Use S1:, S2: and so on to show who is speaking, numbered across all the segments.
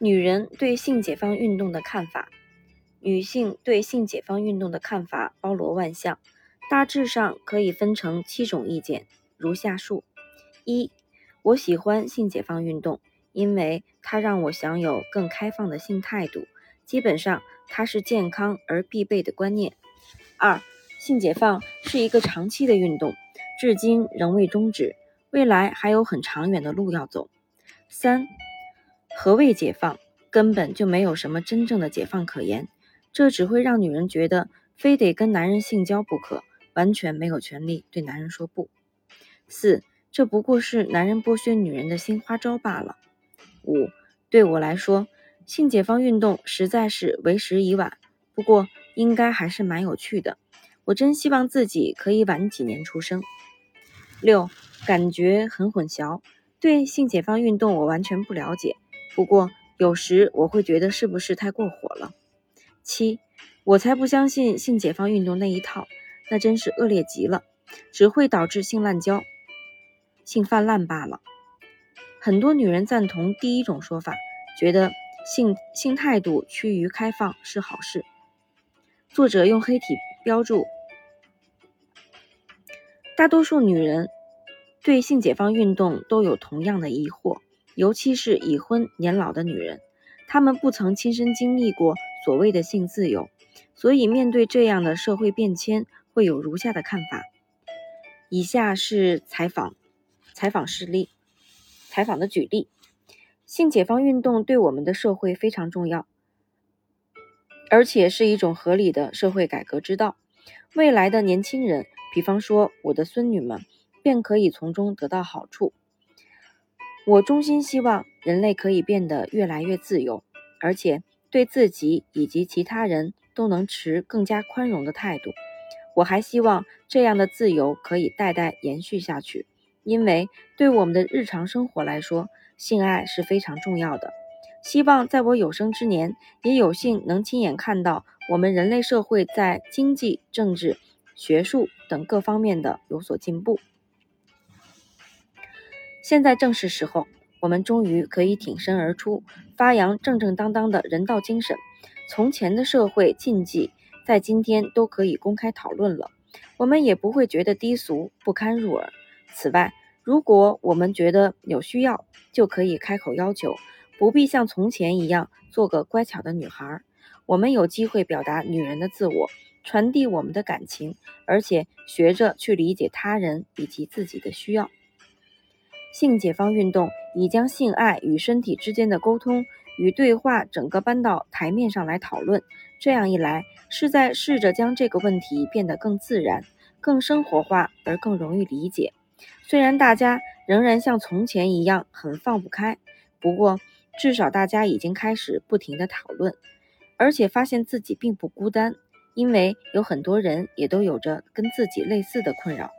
S1: 女人对性解放运动的看法，女性对性解放运动的看法包罗万象，大致上可以分成七种意见，如下述：一、我喜欢性解放运动，因为它让我享有更开放的性态度，基本上它是健康而必备的观念。二、性解放是一个长期的运动，至今仍未终止，未来还有很长远的路要走。三、何谓解放？根本就没有什么真正的解放可言，这只会让女人觉得非得跟男人性交不可，完全没有权利对男人说不。四，这不过是男人剥削女人的新花招罢了。五，对我来说，性解放运动实在是为时已晚，不过应该还是蛮有趣的。我真希望自己可以晚几年出生。六，感觉很混淆。对性解放运动我完全不了解，不过有时我会觉得是不是太过火了。七，我才不相信性解放运动那一套，那真是恶劣极了，只会导致性滥交、性泛滥罢了。很多女人赞同第一种说法，觉得性性态度趋于开放是好事。作者用黑体标注，大多数女人。对性解放运动都有同样的疑惑，尤其是已婚年老的女人，她们不曾亲身经历过所谓的性自由，所以面对这样的社会变迁，会有如下的看法。以下是采访采访事例，采访的举例：性解放运动对我们的社会非常重要，而且是一种合理的社会改革之道。未来的年轻人，比方说我的孙女们。便可以从中得到好处。我衷心希望人类可以变得越来越自由，而且对自己以及其他人都能持更加宽容的态度。我还希望这样的自由可以代代延续下去，因为对我们的日常生活来说，性爱是非常重要的。希望在我有生之年，也有幸能亲眼看到我们人类社会在经济、政治、学术等各方面的有所进步。现在正是时候，我们终于可以挺身而出，发扬正正当当的人道精神。从前的社会禁忌，在今天都可以公开讨论了，我们也不会觉得低俗不堪入耳。此外，如果我们觉得有需要，就可以开口要求，不必像从前一样做个乖巧的女孩。我们有机会表达女人的自我，传递我们的感情，而且学着去理解他人以及自己的需要。性解放运动已将性爱与身体之间的沟通与对话整个搬到台面上来讨论，这样一来，是在试着将这个问题变得更自然、更生活化而更容易理解。虽然大家仍然像从前一样很放不开，不过至少大家已经开始不停地讨论，而且发现自己并不孤单，因为有很多人也都有着跟自己类似的困扰。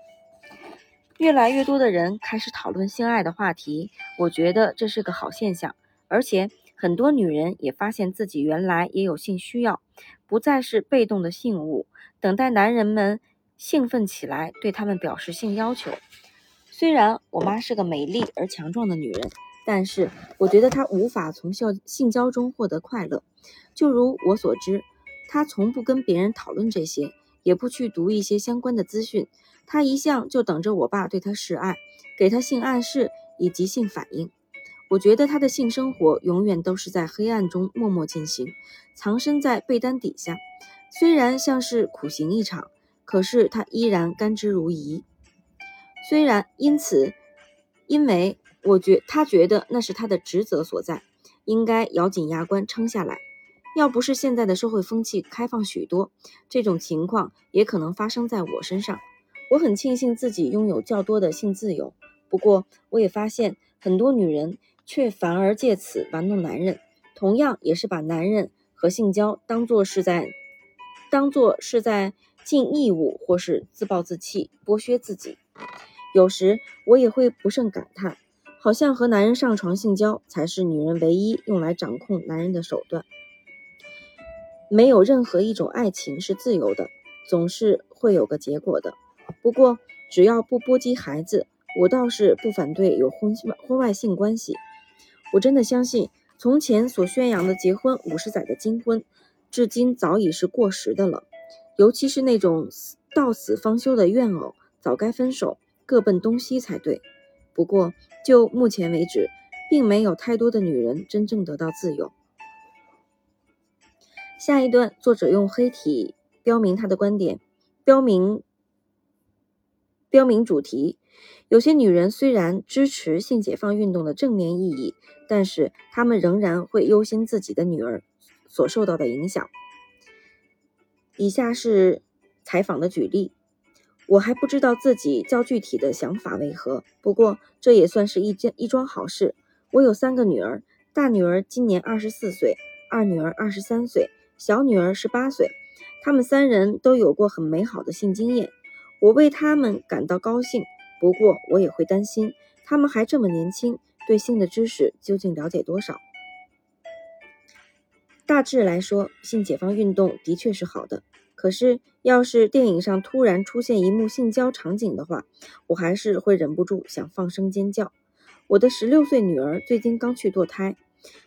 S1: 越来越多的人开始讨论性爱的话题，我觉得这是个好现象。而且很多女人也发现自己原来也有性需要，不再是被动的性物，等待男人们兴奋起来对他们表示性要求。虽然我妈是个美丽而强壮的女人，但是我觉得她无法从性性交中获得快乐。就如我所知，她从不跟别人讨论这些，也不去读一些相关的资讯。他一向就等着我爸对他示爱，给他性暗示以及性反应。我觉得他的性生活永远都是在黑暗中默默进行，藏身在被单底下。虽然像是苦行一场，可是他依然甘之如饴。虽然因此，因为我觉他觉得那是他的职责所在，应该咬紧牙关撑下来。要不是现在的社会风气开放许多，这种情况也可能发生在我身上。我很庆幸自己拥有较多的性自由，不过我也发现很多女人却反而借此玩弄男人，同样也是把男人和性交当作是在当作是在尽义务或是自暴自弃剥削自己。有时我也会不胜感叹，好像和男人上床性交才是女人唯一用来掌控男人的手段。没有任何一种爱情是自由的，总是会有个结果的。不过，只要不波及孩子，我倒是不反对有婚婚外性关系。我真的相信，从前所宣扬的结婚五十载的金婚，至今早已是过时的了。尤其是那种到死方休的怨偶，早该分手，各奔东西才对。不过，就目前为止，并没有太多的女人真正得到自由。下一段，作者用黑体标明他的观点，标明标明主题。有些女人虽然支持性解放运动的正面意义，但是她们仍然会忧心自己的女儿所受到的影响。以下是采访的举例。我还不知道自己较具体的想法为何，不过这也算是一件一桩好事。我有三个女儿，大女儿今年二十四岁，二女儿二十三岁，小女儿十八岁。她们三人都有过很美好的性经验，我为他们感到高兴。不过，我也会担心，他们还这么年轻，对性的知识究竟了解多少？大致来说，性解放运动的确是好的。可是，要是电影上突然出现一幕性交场景的话，我还是会忍不住想放声尖叫。我的十六岁女儿最近刚去堕胎，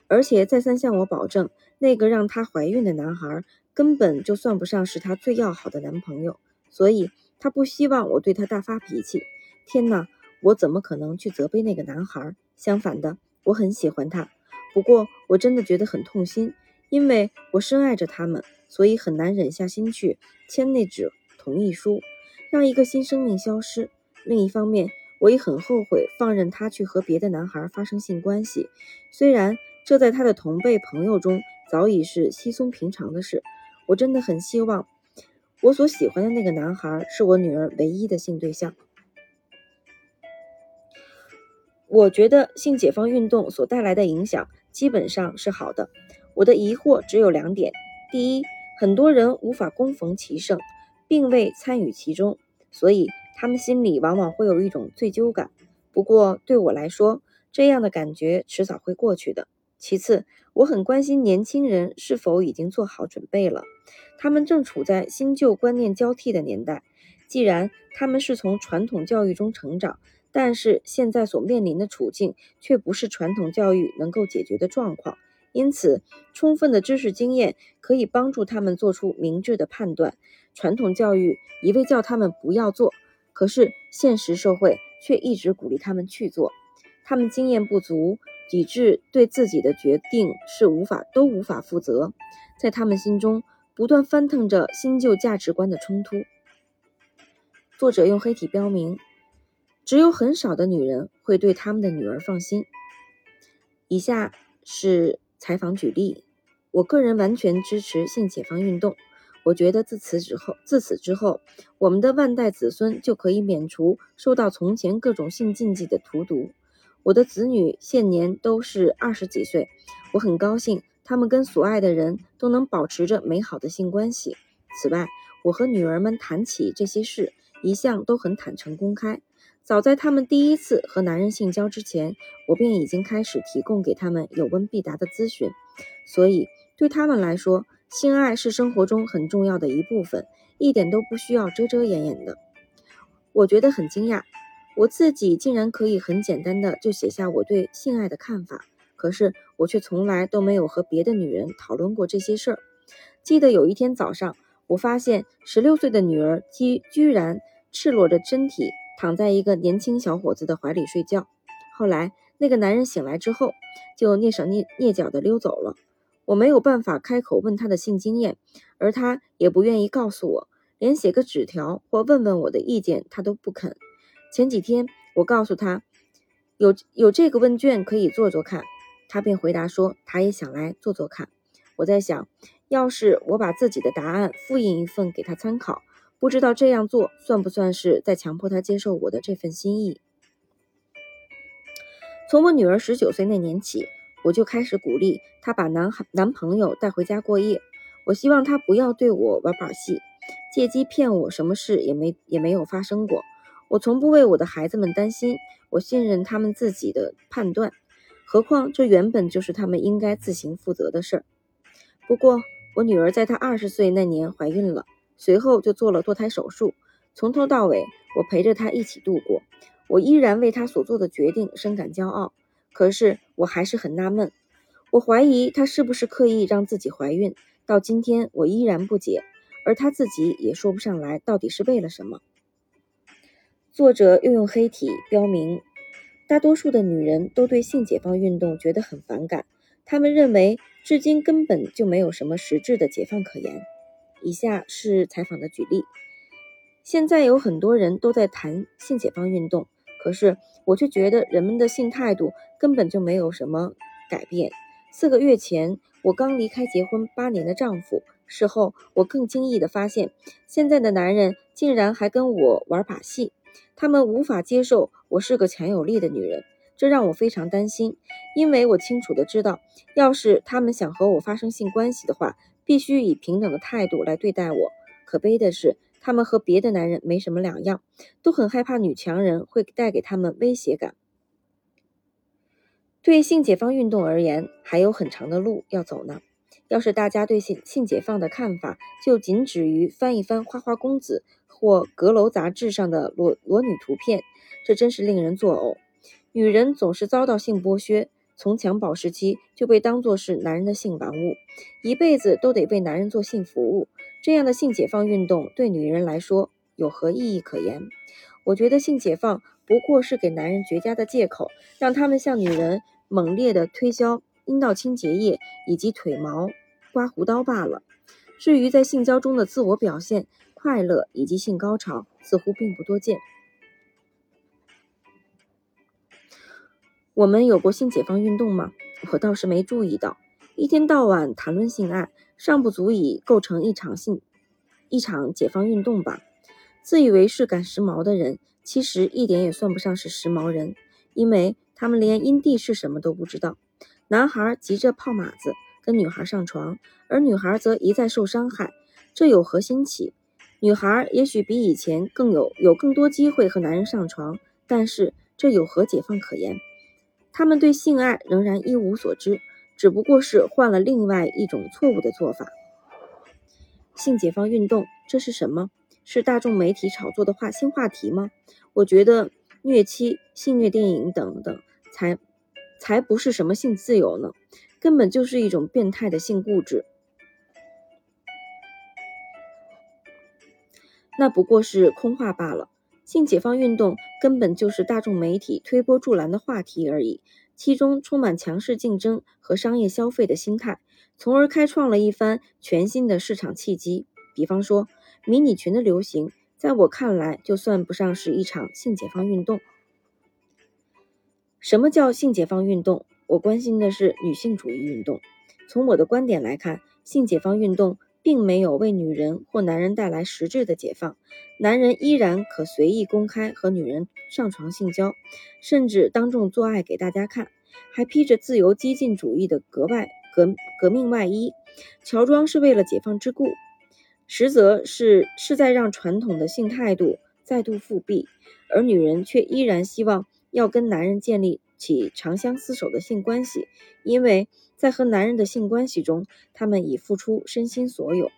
S1: 而且再三向我保证，那个让她怀孕的男孩根本就算不上是她最要好的男朋友，所以他不希望我对他大发脾气。天哪，我怎么可能去责备那个男孩？相反的，我很喜欢他。不过，我真的觉得很痛心，因为我深爱着他们，所以很难忍下心去签那纸同意书，让一个新生命消失。另一方面，我也很后悔放任他去和别的男孩发生性关系，虽然这在他的同辈朋友中早已是稀松平常的事。我真的很希望，我所喜欢的那个男孩是我女儿唯一的性对象。我觉得性解放运动所带来的影响基本上是好的。我的疑惑只有两点：第一，很多人无法攻逢其胜，并未参与其中，所以他们心里往往会有一种罪疚感。不过对我来说，这样的感觉迟早会过去的。其次，我很关心年轻人是否已经做好准备了。他们正处在新旧观念交替的年代，既然他们是从传统教育中成长。但是现在所面临的处境却不是传统教育能够解决的状况，因此，充分的知识经验可以帮助他们做出明智的判断。传统教育一味叫他们不要做，可是现实社会却一直鼓励他们去做。他们经验不足，以致对自己的决定是无法都无法负责，在他们心中不断翻腾着新旧价值观的冲突。作者用黑体标明。只有很少的女人会对他们的女儿放心。以下是采访举例：我个人完全支持性解放运动。我觉得自此之后，自此之后，我们的万代子孙就可以免除受到从前各种性禁忌的荼毒。我的子女现年都是二十几岁，我很高兴他们跟所爱的人都能保持着美好的性关系。此外，我和女儿们谈起这些事，一向都很坦诚公开。早在他们第一次和男人性交之前，我便已经开始提供给他们有问必答的咨询，所以对他们来说，性爱是生活中很重要的一部分，一点都不需要遮遮掩掩的。我觉得很惊讶，我自己竟然可以很简单的就写下我对性爱的看法，可是我却从来都没有和别的女人讨论过这些事儿。记得有一天早上，我发现十六岁的女儿居居然赤裸着身体。躺在一个年轻小伙子的怀里睡觉。后来，那个男人醒来之后，就蹑手蹑蹑脚地溜走了。我没有办法开口问他的性经验，而他也不愿意告诉我，连写个纸条或问问我的意见他都不肯。前几天，我告诉他有有这个问卷可以做做看，他便回答说他也想来做做看。我在想，要是我把自己的答案复印一份给他参考。不知道这样做算不算是在强迫他接受我的这份心意？从我女儿十九岁那年起，我就开始鼓励她把男孩男朋友带回家过夜。我希望她不要对我玩把戏，借机骗我，什么事也没也没有发生过。我从不为我的孩子们担心，我信任他们自己的判断。何况这原本就是他们应该自行负责的事儿。不过，我女儿在她二十岁那年怀孕了。随后就做了堕胎手术，从头到尾我陪着她一起度过，我依然为她所做的决定深感骄傲。可是我还是很纳闷，我怀疑她是不是刻意让自己怀孕，到今天我依然不解，而她自己也说不上来到底是为了什么。作者又用黑体标明，大多数的女人都对性解放运动觉得很反感，她们认为至今根本就没有什么实质的解放可言。以下是采访的举例：现在有很多人都在谈性解放运动，可是我却觉得人们的性态度根本就没有什么改变。四个月前，我刚离开结婚八年的丈夫，事后我更惊异地发现，现在的男人竟然还跟我玩把戏。他们无法接受我是个强有力的女人，这让我非常担心，因为我清楚的知道，要是他们想和我发生性关系的话，必须以平等的态度来对待我。可悲的是，他们和别的男人没什么两样，都很害怕女强人会带给他们威胁感。对性解放运动而言，还有很长的路要走呢。要是大家对性性解放的看法就仅止于翻一翻《花花公子》或阁楼杂志上的裸裸女图片，这真是令人作呕。女人总是遭到性剥削，从襁褓时期就被当作是男人的性玩物，一辈子都得为男人做性服务。这样的性解放运动对女人来说有何意义可言？我觉得性解放不过是给男人绝佳的借口，让他们向女人猛烈地推销阴道清洁液以及腿毛。刮胡刀罢了。至于在性交中的自我表现、快乐以及性高潮，似乎并不多见。我们有过性解放运动吗？我倒是没注意到。一天到晚谈论性爱，尚不足以构成一场性一场解放运动吧？自以为是赶时髦的人，其实一点也算不上是时髦人，因为他们连阴蒂是什么都不知道。男孩急着泡马子。跟女孩上床，而女孩则一再受伤害，这有何新奇？女孩也许比以前更有有更多机会和男人上床，但是这有何解放可言？他们对性爱仍然一无所知，只不过是换了另外一种错误的做法。性解放运动这是什么？是大众媒体炒作的话新话题吗？我觉得虐妻、性虐电影等等，才才不是什么性自由呢。根本就是一种变态的性固执，那不过是空话罢了。性解放运动根本就是大众媒体推波助澜的话题而已，其中充满强势竞争和商业消费的心态，从而开创了一番全新的市场契机。比方说，迷你裙的流行，在我看来就算不上是一场性解放运动。什么叫性解放运动？我关心的是女性主义运动。从我的观点来看，性解放运动并没有为女人或男人带来实质的解放。男人依然可随意公开和女人上床性交，甚至当众做爱给大家看，还披着自由激进主义的格外革革命外衣，乔装是为了解放之故，实则是是在让传统的性态度再度复辟，而女人却依然希望要跟男人建立。起长相厮守的性关系，因为在和男人的性关系中，他们已付出身心所有，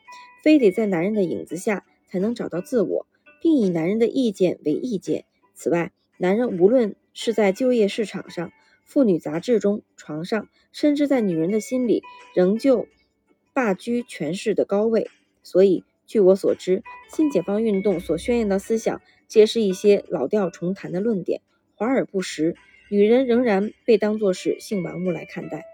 S1: 非得在男人的影子下才能找到自我，并以男人的意见为意见。此外，男人无论是在就业市场上、妇女杂志中、床上，甚至在女人的心里，仍旧霸居权势的高位。所以，据我所知，性解放运动所宣扬的思想，皆是一些老调重弹的论点，华而不实。女人仍然被当作是性玩物来看待。